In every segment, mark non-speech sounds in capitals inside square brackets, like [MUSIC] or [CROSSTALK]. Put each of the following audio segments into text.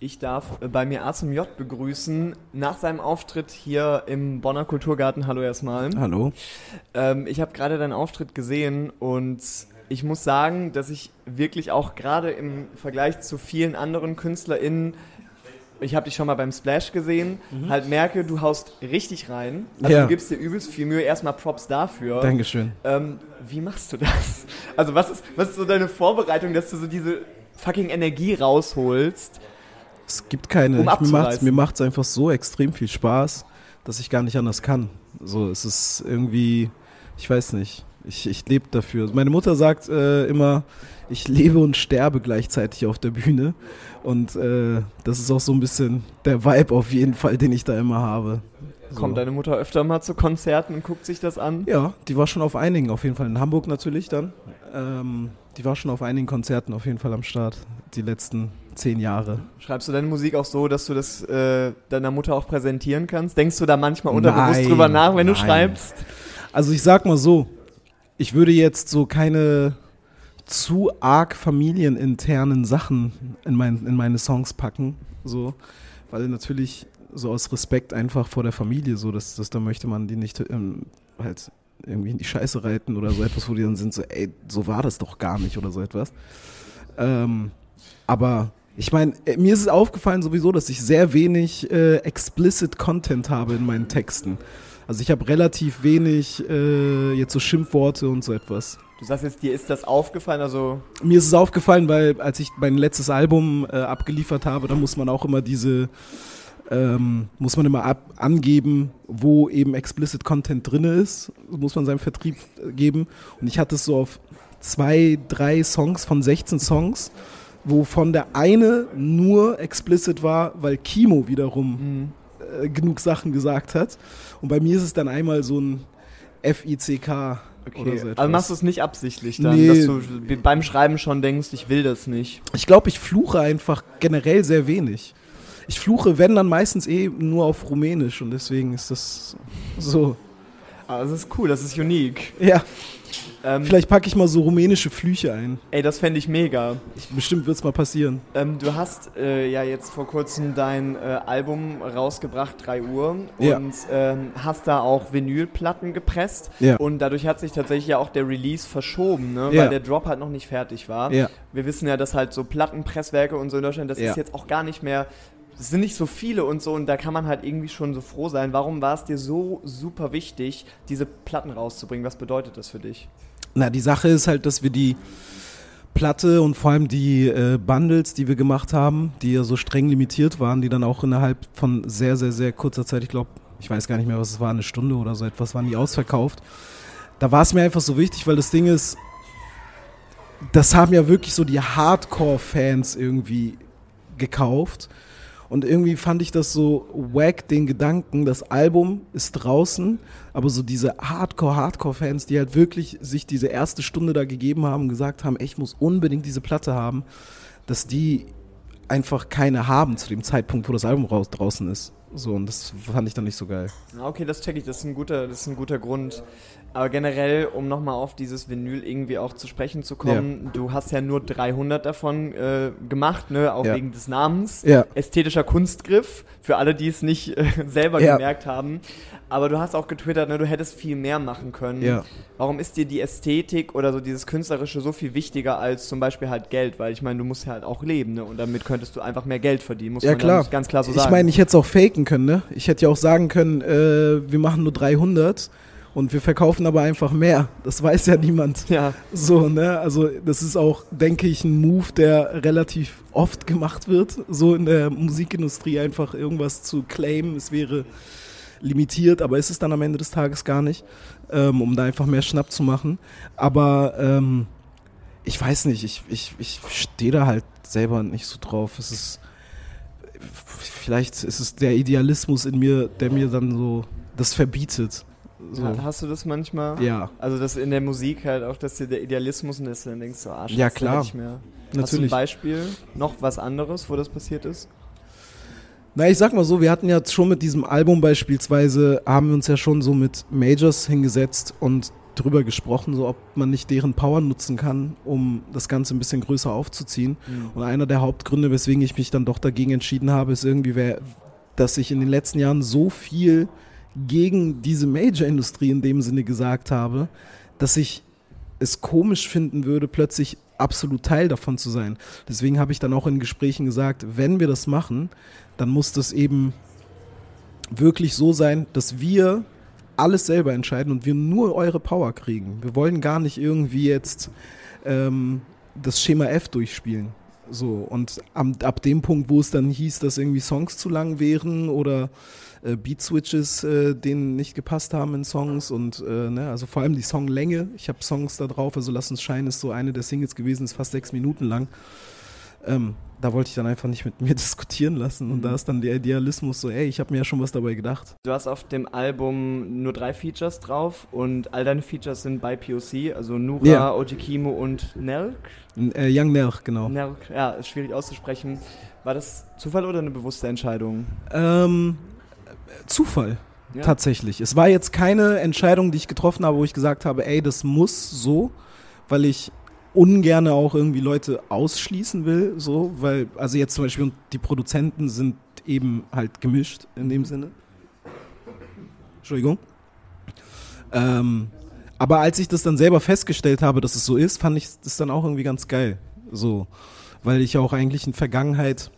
Ich darf bei mir A zum J begrüßen, nach seinem Auftritt hier im Bonner Kulturgarten. Hallo erstmal. Hallo. Ähm, ich habe gerade deinen Auftritt gesehen und ich muss sagen, dass ich wirklich auch gerade im Vergleich zu vielen anderen KünstlerInnen ich habe dich schon mal beim Splash gesehen, mhm. halt merke, du haust richtig rein. Also ja. du gibst dir übelst viel Mühe. Erstmal Props dafür. Dankeschön. Ähm, wie machst du das? Also was ist, was ist so deine Vorbereitung, dass du so diese fucking Energie rausholst? Es gibt keine. Um ich, mir macht es einfach so extrem viel Spaß, dass ich gar nicht anders kann. So, es ist irgendwie, ich weiß nicht. Ich, ich lebe dafür. Meine Mutter sagt äh, immer, ich lebe und sterbe gleichzeitig auf der Bühne. Und äh, das ist auch so ein bisschen der Vibe auf jeden Fall, den ich da immer habe. So. Kommt deine Mutter öfter mal zu Konzerten und guckt sich das an? Ja, die war schon auf einigen, auf jeden Fall in Hamburg natürlich dann. Ähm, die war schon auf einigen Konzerten auf jeden Fall am Start, die letzten zehn Jahre. Schreibst du deine Musik auch so, dass du das äh, deiner Mutter auch präsentieren kannst? Denkst du da manchmal unterbewusst nein, drüber nach, wenn nein. du schreibst? Also ich sag mal so, ich würde jetzt so keine zu arg familieninternen Sachen in, mein, in meine Songs packen, so, weil natürlich so aus Respekt einfach vor der Familie, so, dass, dass da möchte man die nicht ähm, halt irgendwie in die Scheiße reiten oder so etwas, wo die dann sind, so, ey, so war das doch gar nicht oder so etwas. Ähm, aber ich meine, äh, mir ist es aufgefallen sowieso, dass ich sehr wenig äh, explicit Content habe in meinen Texten. Also ich habe relativ wenig äh, jetzt so Schimpfworte und so etwas. Du sagst jetzt, dir ist das aufgefallen, also. Mir ist es aufgefallen, weil als ich mein letztes Album äh, abgeliefert habe, da muss man auch immer diese, ähm, muss man immer ab angeben, wo eben explicit Content drin ist, muss man seinem Vertrieb geben. Und ich hatte es so auf zwei, drei Songs von 16 Songs, wovon der eine nur explicit war, weil Kimo wiederum mhm. äh, genug Sachen gesagt hat. Und bei mir ist es dann einmal so ein FICK. Okay, so also machst du es nicht absichtlich dann, nee. dass du beim Schreiben schon denkst, ich will das nicht. Ich glaube, ich fluche einfach generell sehr wenig. Ich fluche, wenn dann meistens eh nur auf Rumänisch und deswegen ist das so. Aber ah, das ist cool, das ist unique. Ja. Ähm, Vielleicht packe ich mal so rumänische Flüche ein. Ey, das fände ich mega. Ich, bestimmt wird es mal passieren. Ähm, du hast äh, ja jetzt vor kurzem dein äh, Album rausgebracht, 3 Uhr, ja. und ähm, hast da auch Vinylplatten gepresst. Ja. Und dadurch hat sich tatsächlich ja auch der Release verschoben, ne? Ja. weil der Drop halt noch nicht fertig war. Ja. Wir wissen ja, dass halt so Plattenpresswerke und so in Deutschland, das ist jetzt auch gar nicht mehr es sind nicht so viele und so und da kann man halt irgendwie schon so froh sein. Warum war es dir so super wichtig, diese Platten rauszubringen? Was bedeutet das für dich? Na, die Sache ist halt, dass wir die Platte und vor allem die äh, Bundles, die wir gemacht haben, die ja so streng limitiert waren, die dann auch innerhalb von sehr, sehr, sehr kurzer Zeit, ich glaube, ich weiß gar nicht mehr, was es war, eine Stunde oder so etwas, waren die ausverkauft. Da war es mir einfach so wichtig, weil das Ding ist, das haben ja wirklich so die Hardcore-Fans irgendwie gekauft. Und irgendwie fand ich das so wack, den Gedanken, das Album ist draußen, aber so diese Hardcore-Hardcore-Fans, die halt wirklich sich diese erste Stunde da gegeben haben, gesagt haben, ich muss unbedingt diese Platte haben, dass die einfach keine haben zu dem Zeitpunkt, wo das Album raus, draußen ist. So, und das fand ich dann nicht so geil. Okay, das check ich, das ist ein guter, das ist ein guter Grund. Aber generell, um nochmal auf dieses Vinyl irgendwie auch zu sprechen zu kommen, ja. du hast ja nur 300 davon äh, gemacht, ne, auch ja. wegen des Namens. Ja. Ästhetischer Kunstgriff, für alle, die es nicht äh, [LAUGHS] selber gemerkt haben. Aber du hast auch getwittert, ne, du hättest viel mehr machen können. Ja. Warum ist dir die Ästhetik oder so dieses Künstlerische so viel wichtiger als zum Beispiel halt Geld? Weil ich meine, du musst ja halt auch leben, ne? Und damit könntest du einfach mehr Geld verdienen, muss ja, man klar. ganz klar so sagen. Ich meine, ich hätte es auch faken können, ne? Ich hätte ja auch sagen können, äh, wir machen nur 300 und wir verkaufen aber einfach mehr. Das weiß ja niemand. Ja. So, ne? Also, das ist auch, denke ich, ein Move, der relativ oft gemacht wird, so in der Musikindustrie einfach irgendwas zu claimen. Es wäre limitiert, aber ist es dann am Ende des Tages gar nicht, ähm, um da einfach mehr Schnapp zu machen. Aber ähm, ich weiß nicht, ich, ich, ich stehe da halt selber nicht so drauf. Es ist, vielleicht ist es der Idealismus in mir, der mir dann so das verbietet. So. Hast du das manchmal? Ja. Also das in der Musik halt auch, dass dir der Idealismus und das dann denkst du, ah, ja, klar. Nicht mehr. Natürlich. Hast du ein Beispiel, noch was anderes, wo das passiert ist? Na, ich sag mal so, wir hatten ja schon mit diesem Album beispielsweise, haben wir uns ja schon so mit Majors hingesetzt und drüber gesprochen, so ob man nicht deren Power nutzen kann, um das Ganze ein bisschen größer aufzuziehen. Mhm. Und einer der Hauptgründe, weswegen ich mich dann doch dagegen entschieden habe, ist irgendwie, wer, dass ich in den letzten Jahren so viel gegen diese Major-Industrie in dem Sinne gesagt habe, dass ich es komisch finden würde, plötzlich absolut Teil davon zu sein. Deswegen habe ich dann auch in Gesprächen gesagt, wenn wir das machen, dann muss das eben wirklich so sein, dass wir alles selber entscheiden und wir nur eure Power kriegen. Wir wollen gar nicht irgendwie jetzt ähm, das Schema F durchspielen. So, und am, ab dem Punkt, wo es dann hieß, dass irgendwie Songs zu lang wären oder äh, Beat-Switches äh, denen nicht gepasst haben in Songs und äh, ne, also vor allem die Songlänge. Ich habe Songs da drauf, also Lass uns scheinen ist so eine der Singles gewesen, ist fast sechs Minuten lang. Ähm, da wollte ich dann einfach nicht mit [LAUGHS] mir diskutieren lassen. Und mhm. da ist dann der Idealismus so, ey, ich habe mir ja schon was dabei gedacht. Du hast auf dem Album nur drei Features drauf und all deine Features sind bei POC, also Nura, yeah. Ojikimo und Nelk. Äh, Young Nelk, genau. Nelk, ja, ist schwierig auszusprechen. War das Zufall oder eine bewusste Entscheidung? Ähm, Zufall. Ja. Tatsächlich. Es war jetzt keine Entscheidung, die ich getroffen habe, wo ich gesagt habe, ey, das muss so, weil ich ungerne auch irgendwie Leute ausschließen will, so, weil, also jetzt zum Beispiel die Produzenten sind eben halt gemischt in dem Sinne. Entschuldigung. Ähm, aber als ich das dann selber festgestellt habe, dass es so ist, fand ich das dann auch irgendwie ganz geil. So, weil ich auch eigentlich in Vergangenheit,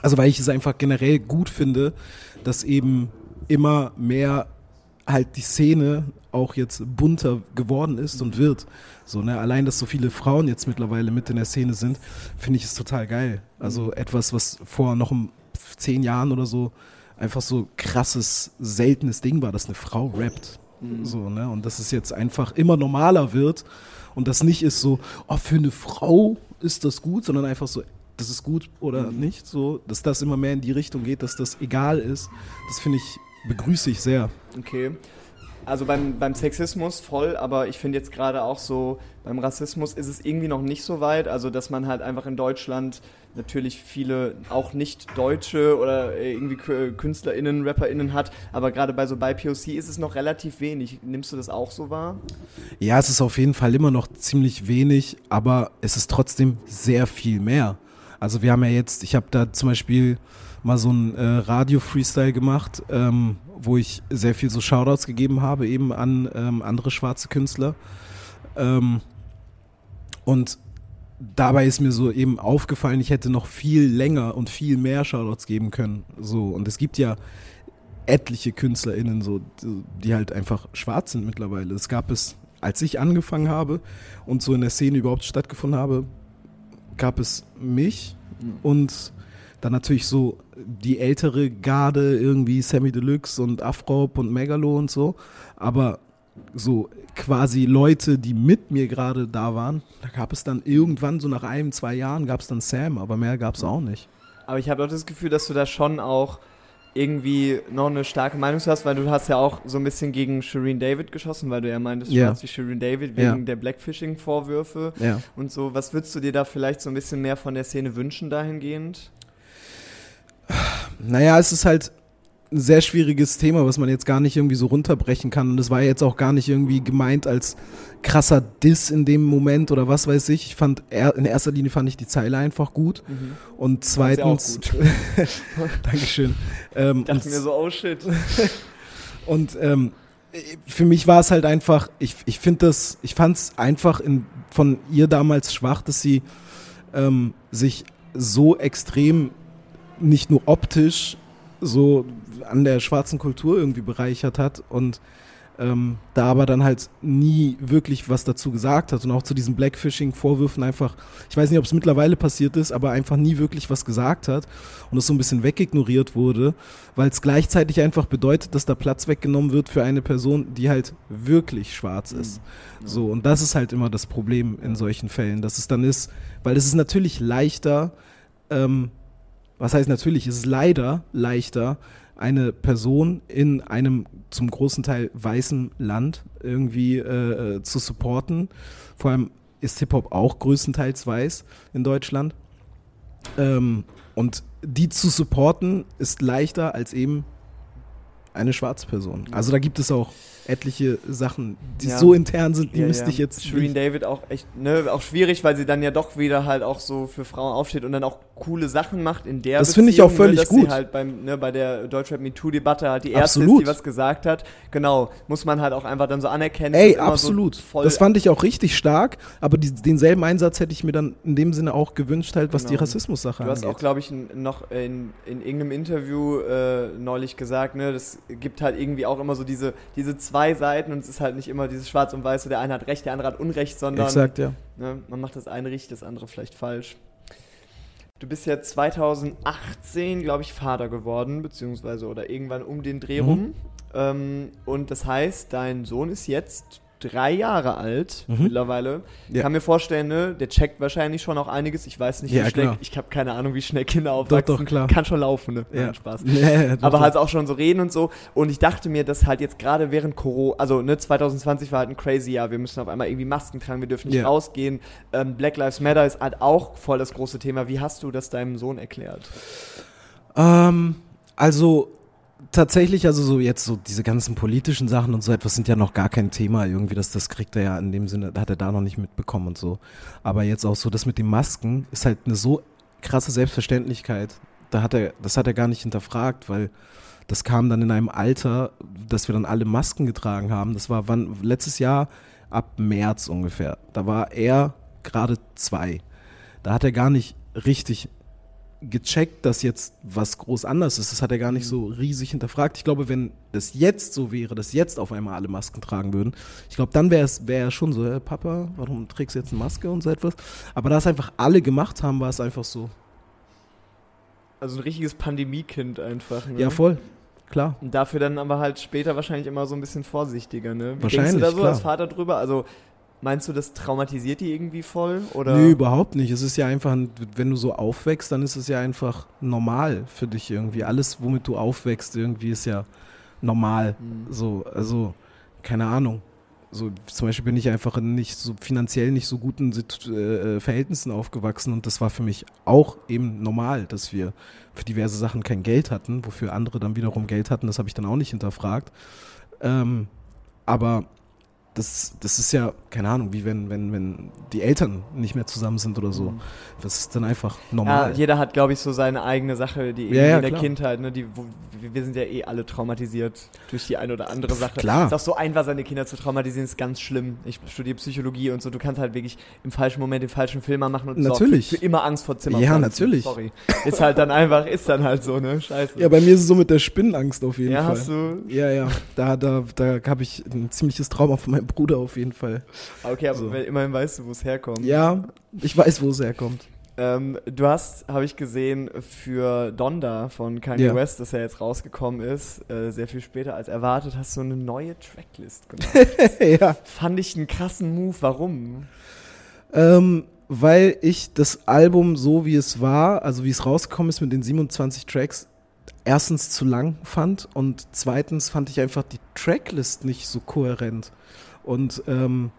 also weil ich es einfach generell gut finde, dass eben immer mehr halt die Szene auch jetzt bunter geworden ist und wird. So, ne? Allein, dass so viele Frauen jetzt mittlerweile mit in der Szene sind, finde ich es total geil. Also mhm. etwas, was vor noch zehn Jahren oder so einfach so krasses, seltenes Ding war, dass eine Frau rappt. Mhm. So, ne? Und dass es jetzt einfach immer normaler wird und das nicht ist so, oh, für eine Frau ist das gut, sondern einfach so, das ist gut oder mhm. nicht, so, dass das immer mehr in die Richtung geht, dass das egal ist. Das finde ich, begrüße ich sehr. Okay. Also beim, beim Sexismus voll, aber ich finde jetzt gerade auch so, beim Rassismus ist es irgendwie noch nicht so weit. Also, dass man halt einfach in Deutschland natürlich viele auch nicht Deutsche oder irgendwie KünstlerInnen, RapperInnen hat, aber gerade bei so bei POC ist es noch relativ wenig. Nimmst du das auch so wahr? Ja, es ist auf jeden Fall immer noch ziemlich wenig, aber es ist trotzdem sehr viel mehr. Also, wir haben ja jetzt, ich habe da zum Beispiel mal so ein äh, Radio-Freestyle gemacht, ähm, wo ich sehr viel so Shoutouts gegeben habe, eben an ähm, andere schwarze Künstler. Ähm, und dabei ist mir so eben aufgefallen, ich hätte noch viel länger und viel mehr Shoutouts geben können. So, und es gibt ja etliche KünstlerInnen, so, die halt einfach schwarz sind mittlerweile. Es gab es, als ich angefangen habe und so in der Szene überhaupt stattgefunden habe, gab es mich mhm. und dann natürlich so die ältere Garde, irgendwie Sammy Deluxe und Afrop und Megalo und so. Aber so quasi Leute, die mit mir gerade da waren, da gab es dann irgendwann, so nach einem, zwei Jahren, gab es dann Sam, aber mehr gab es auch nicht. Aber ich habe auch das Gefühl, dass du da schon auch irgendwie noch eine starke Meinung hast, weil du hast ja auch so ein bisschen gegen Shireen David geschossen, weil du ja meintest, du yeah. wie Shireen David wegen yeah. der Blackfishing-Vorwürfe yeah. und so. Was würdest du dir da vielleicht so ein bisschen mehr von der Szene wünschen dahingehend? Naja, es ist halt ein sehr schwieriges Thema, was man jetzt gar nicht irgendwie so runterbrechen kann. Und es war jetzt auch gar nicht irgendwie gemeint als krasser Diss in dem Moment oder was weiß ich. Ich fand, in erster Linie fand ich die Zeile einfach gut. Mhm. Und zweitens. Ja [LAUGHS] Dankeschön. Ähm, ich dachte mir so, oh shit. [LAUGHS] und ähm, für mich war es halt einfach, ich, ich finde das, ich fand es einfach in, von ihr damals schwach, dass sie ähm, sich so extrem nicht nur optisch so an der schwarzen Kultur irgendwie bereichert hat und ähm, da aber dann halt nie wirklich was dazu gesagt hat und auch zu diesen Blackfishing-Vorwürfen einfach, ich weiß nicht, ob es mittlerweile passiert ist, aber einfach nie wirklich was gesagt hat und es so ein bisschen wegignoriert wurde, weil es gleichzeitig einfach bedeutet, dass da Platz weggenommen wird für eine Person, die halt wirklich schwarz ist. Mhm. So, und das ist halt immer das Problem in solchen Fällen, dass es dann ist, weil es ist natürlich leichter, ähm, was heißt natürlich, ist es leider leichter, eine Person in einem zum großen Teil weißen Land irgendwie äh, äh, zu supporten. Vor allem ist Hip-Hop auch größtenteils weiß in Deutschland. Ähm, und die zu supporten ist leichter als eben eine schwarze Person. Also da gibt es auch etliche Sachen, die Ja. so intern sind, die Ja, müsste ja. ich jetzt. Shireen David auch echt, ne, auch schwierig, weil sie dann ja doch wieder halt auch so für Frauen aufsteht und dann auch coole Sachen macht in der Das finde ich auch Beziehung, völlig ne, dass gut. Sie halt beim, ne, bei der Deutschrap MeToo-Debatte halt die erste Absolut. ist, die was gesagt hat. Genau, muss man halt auch einfach dann so anerkennen. Ey, absolut. So das fand ich auch richtig stark, aber die, denselben Einsatz hätte ich mir dann in dem Sinne auch gewünscht, halt, was die Genau. Rassismus-Sache Du hast auch, angeht. glaube ich, noch in, in irgendeinem Interview äh, neulich gesagt, ne, das gibt halt irgendwie auch immer so diese, diese zwei Seiten und es ist halt nicht immer dieses Schwarz und Weiß, so der eine hat Recht, der andere hat Unrecht, sondern Exakt, ja. ne, man macht das eine richtig, das andere vielleicht falsch. Du bist ja 2018, glaube ich, Vater geworden, beziehungsweise oder irgendwann um den Dreh Mhm. rum. Ähm, und das heißt, dein Sohn ist jetzt drei Jahre alt Mhm. mittlerweile. Ich Ja. kann mir vorstellen, ne, der checkt wahrscheinlich schon auch einiges. Ich weiß nicht, Ja, wie schnell, klar. ich habe keine Ahnung, wie schnell Kinder aufwachsen. doch, klar. Kann schon laufen, ne? Ja. Nein, Spaß. [LAUGHS] Nee, doch, Aber doch. halt auch schon so reden und so. Und ich dachte mir, dass halt jetzt gerade während Corona, also ne, 2020 war halt ein crazy Jahr. Wir müssen auf einmal irgendwie Masken tragen, wir dürfen nicht Ja. rausgehen. Ähm, Black Lives Matter ist halt auch voll das große Thema. Wie hast du das deinem Sohn erklärt? Ähm, also tatsächlich, also so jetzt so diese ganzen politischen Sachen und so etwas sind ja noch gar kein Thema irgendwie, das, das kriegt er ja in dem Sinne, hat er da noch nicht mitbekommen und so. Aber jetzt auch so das mit den Masken ist halt eine so krasse Selbstverständlichkeit. Da hat er, das hat er gar nicht hinterfragt, weil das kam dann in einem Alter, dass wir dann alle Masken getragen haben. Das war wann, letztes Jahr ab März ungefähr. Da war er gerade zwei. Da hat er gar nicht richtig gecheckt, dass jetzt was groß anders ist. Das hat er gar nicht so riesig hinterfragt. Ich glaube, wenn das jetzt so wäre, dass jetzt auf einmal alle Masken tragen würden, ich glaube, dann wäre es wär schon so, hey, Papa, warum trägst du jetzt eine Maske und so etwas? Aber da es einfach alle gemacht haben, war es einfach so, Also ein richtiges Pandemiekind einfach. Ne? ja voll, klar. Und dafür dann aber halt später wahrscheinlich immer so ein bisschen vorsichtiger, ne? Wie Wahrscheinlich, denkst du da so klar. als Vater drüber? Also meinst du, das traumatisiert die irgendwie voll? Oder? Nö, überhaupt nicht. Es ist ja einfach, ein- wenn du so aufwächst, dann ist es ja einfach normal für dich irgendwie. Alles, womit du aufwächst, irgendwie ist ja normal. Mhm. So, also, keine Ahnung. So, zum Beispiel bin ich einfach in nicht so finanziell nicht so guten äh, Verhältnissen aufgewachsen und das war für mich auch eben normal, dass wir für diverse Sachen kein Geld hatten, wofür andere dann wiederum Geld hatten. Das habe ich dann auch nicht hinterfragt. Ähm, aber das, das ist ja, keine Ahnung, wie wenn, wenn, wenn die Eltern nicht mehr zusammen sind oder so. Mhm. Das ist dann einfach Ja, normal. jeder hat, glaube ich, so seine eigene Sache, die Ja, ja, in der klar. Kindheit, ne, die, wo, wir sind ja eh alle traumatisiert durch die eine oder andere Sache. Klar. Ist auch so einfach, seine Kinder zu traumatisieren, ist ganz schlimm. Ich studiere Psychologie und so, du kannst halt wirklich im falschen Moment den falschen Film machen und Natürlich. Für, für immer Angst vor Zimmer. Ja, natürlich. Sorry. Ist halt dann einfach, ist dann halt so, ne? Scheiße. ja, bei mir ist es so mit der Spinnenangst auf jeden ja, Fall. hast du. Ja, ja, da, da, da habe ich ein ziemliches Trauma von meinem Bruder auf jeden Fall. Okay, aber So. immerhin weißt du, wo es herkommt. Ja, ich weiß, wo es herkommt. Ähm, du hast, habe ich gesehen, für Donda von Kanye Ja. West, das ja jetzt rausgekommen ist, äh, sehr viel später als erwartet, hast du eine neue Tracklist gemacht. [LAUGHS] ja. Fand ich einen krassen Move. Warum? Ähm, weil ich das Album so wie es war, also wie es rausgekommen ist mit den 27 Tracks, erstens zu lang fand und zweitens fand ich einfach die Tracklist nicht so kohärent. Und ähm,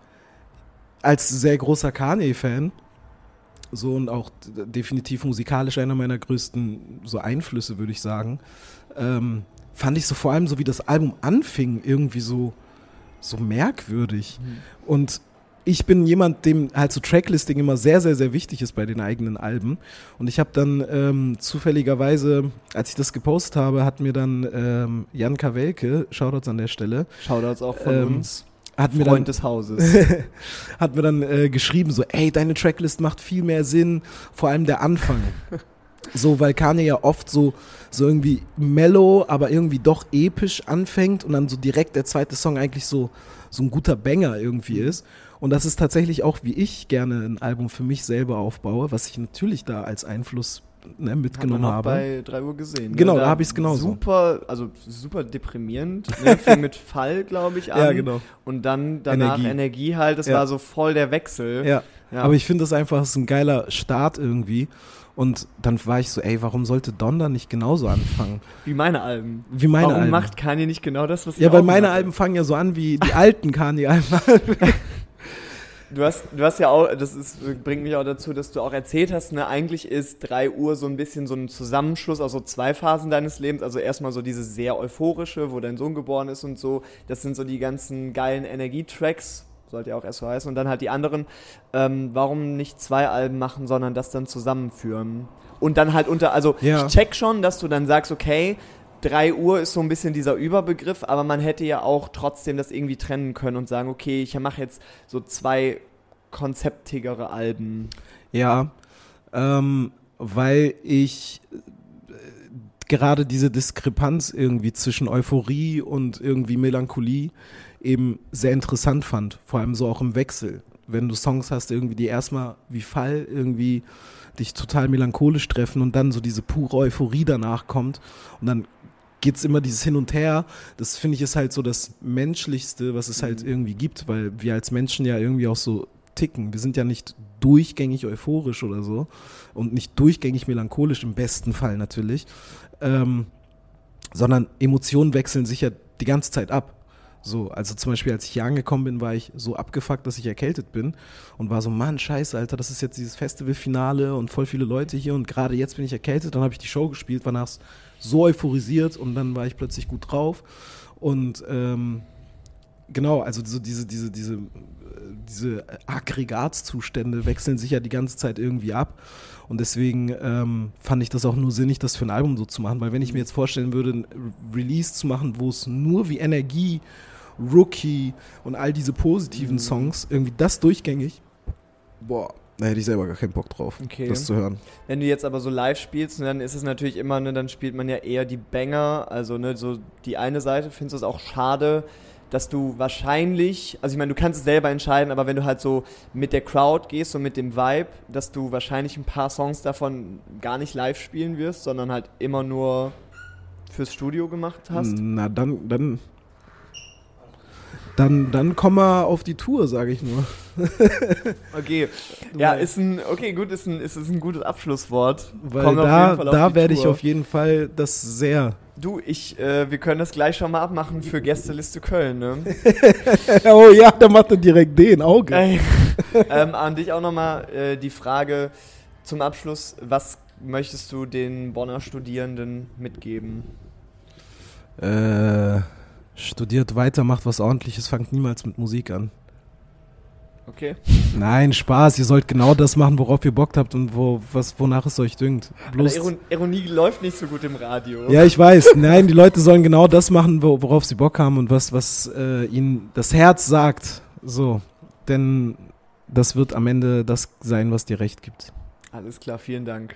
als sehr großer Kanye-Fan, so und auch definitiv musikalisch einer meiner größten so Einflüsse, würde ich sagen, ähm, fand ich so vor allem so wie das Album anfing, irgendwie so, so merkwürdig. Und ich bin jemand, dem halt so Tracklisting immer sehr, sehr, sehr wichtig ist bei den eigenen Alben. Und ich habe dann ähm, zufälligerweise, als ich das gepostet habe, hat mir dann ähm, Jan Kawelke, Shoutouts an der Stelle, Shoutouts auch von Ähm, uns. Hat mir Freund dann, des Hauses. [LAUGHS] hat mir dann äh, geschrieben, so, ey, deine Tracklist macht viel mehr Sinn, vor allem der Anfang. [LAUGHS] so, weil Kanye ja oft so, so irgendwie mellow, aber irgendwie doch episch anfängt und dann so direkt der zweite Song eigentlich so, so ein guter Banger irgendwie ist. Und das ist tatsächlich auch, wie ich gerne ein Album für mich selber aufbaue, was ich natürlich da als Einfluss ne, mitgenommen habe. bei 3 Uhr gesehen. ne? Genau, da hab ich's genauso. Super, also super deprimierend. Ne? [LAUGHS] Fing mit Fall, glaube ich, an. ja, genau. Und dann danach Energie, Energie. halt. Das Ja. war so voll der Wechsel. Ja. Ja. Aber ich finde das einfach das ist ein geiler Start irgendwie. Und dann war ich so, ey, warum sollte Donda nicht genauso anfangen? [LAUGHS] Wie meine Alben. Wie meine Warum Alben. macht Kanye nicht genau das, was ich ja, weil meine mache? Alben fangen ja so an wie die alten Kanye-Alben. [LAUGHS] du hast, du hast ja auch, das ist, bringt mich auch dazu, dass du auch erzählt hast, ne, eigentlich ist 3 Uhr so ein bisschen so ein Zusammenschluss aus so zwei Phasen deines Lebens. Also erstmal so diese sehr euphorische, wo dein Sohn geboren ist und so. Das sind so die ganzen geilen Energietracks, sollte ja auch erst so heißen. Und dann halt die anderen, ähm, warum nicht zwei Alben machen, sondern das dann zusammenführen. Und dann halt unter, also Ja. ich check schon, dass du dann sagst, okay, 3 Uhr ist so ein bisschen dieser Überbegriff, aber man hätte ja auch trotzdem das irgendwie trennen können und sagen, okay, ich mache jetzt so zwei konzeptigere Alben. Ja, ähm, weil ich äh, gerade diese Diskrepanz irgendwie zwischen Euphorie und irgendwie Melancholie eben sehr interessant fand, vor allem so auch im Wechsel. Wenn du Songs hast, irgendwie die erstmal wie Fall irgendwie dich total melancholisch treffen und dann so diese pure Euphorie danach kommt und dann geht's immer dieses Hin und Her. Das finde ich ist halt so das Menschlichste, was es halt irgendwie gibt, weil wir als Menschen ja irgendwie auch so ticken. Wir sind ja nicht durchgängig euphorisch oder so und nicht durchgängig melancholisch im besten Fall natürlich, ähm, sondern Emotionen wechseln sich ja die ganze Zeit ab. So, also zum Beispiel, als ich hier angekommen bin, war ich so abgefuckt, dass ich erkältet bin und war so, Mann, scheiße, Alter, das ist jetzt dieses Festivalfinale und voll viele Leute hier und gerade jetzt bin ich erkältet. Dann habe ich die Show gespielt, war nachher so euphorisiert und dann war ich plötzlich gut drauf und ähm, genau, also so diese, diese, diese, diese Aggregatzustände wechseln sich ja die ganze Zeit irgendwie ab. Und deswegen ähm, fand ich das auch nur sinnig, das für ein Album so zu machen. Weil wenn ich mir jetzt vorstellen würde, ein Release zu machen, wo es nur wie Energie, Rookie und all diese positiven Songs, irgendwie das durchgängig, boah, da hätte ich selber gar keinen Bock drauf, Okay. das zu hören. Wenn du jetzt aber so live spielst, ne, dann ist es natürlich immer, ne, dann spielt man ja eher die Banger, also ne, so die eine Seite, findest du es auch schade, dass du wahrscheinlich, also ich meine, du kannst es selber entscheiden, aber wenn du halt so mit der Crowd gehst und mit dem Vibe, dass du wahrscheinlich ein paar Songs davon gar nicht live spielen wirst, sondern halt immer nur fürs Studio gemacht hast. Na, dann, dann, dann, dann komm mal auf die Tour, sage ich nur. [LAUGHS] Okay, ja, ist ein, okay, gut, ist ein, ist, ist ein gutes Abschlusswort. Weil auf da, da werde ich auf jeden Fall das sehr. Du, ich, äh, wir können das gleich schon mal abmachen für Gästeliste Köln, ne? [LAUGHS] oh ja, da macht er direkt den Auge. [LAUGHS] Ähm, an dich auch nochmal äh, die Frage zum Abschluss, was möchtest du den Bonner Studierenden mitgeben? Äh, studiert weiter, macht was ordentliches, fangt niemals mit Musik an. Okay. Nein, Spaß, ihr sollt genau das machen, worauf ihr Bock habt und wo, was, wonach es euch dünkt. Bloß, Iron Ironie läuft nicht so gut im Radio. ja, ich weiß. Nein, die Leute sollen genau das machen, wo, worauf sie Bock haben und was, was äh, ihnen das Herz sagt. So, denn das wird am Ende das sein, was dir recht gibt. Alles klar, vielen Dank.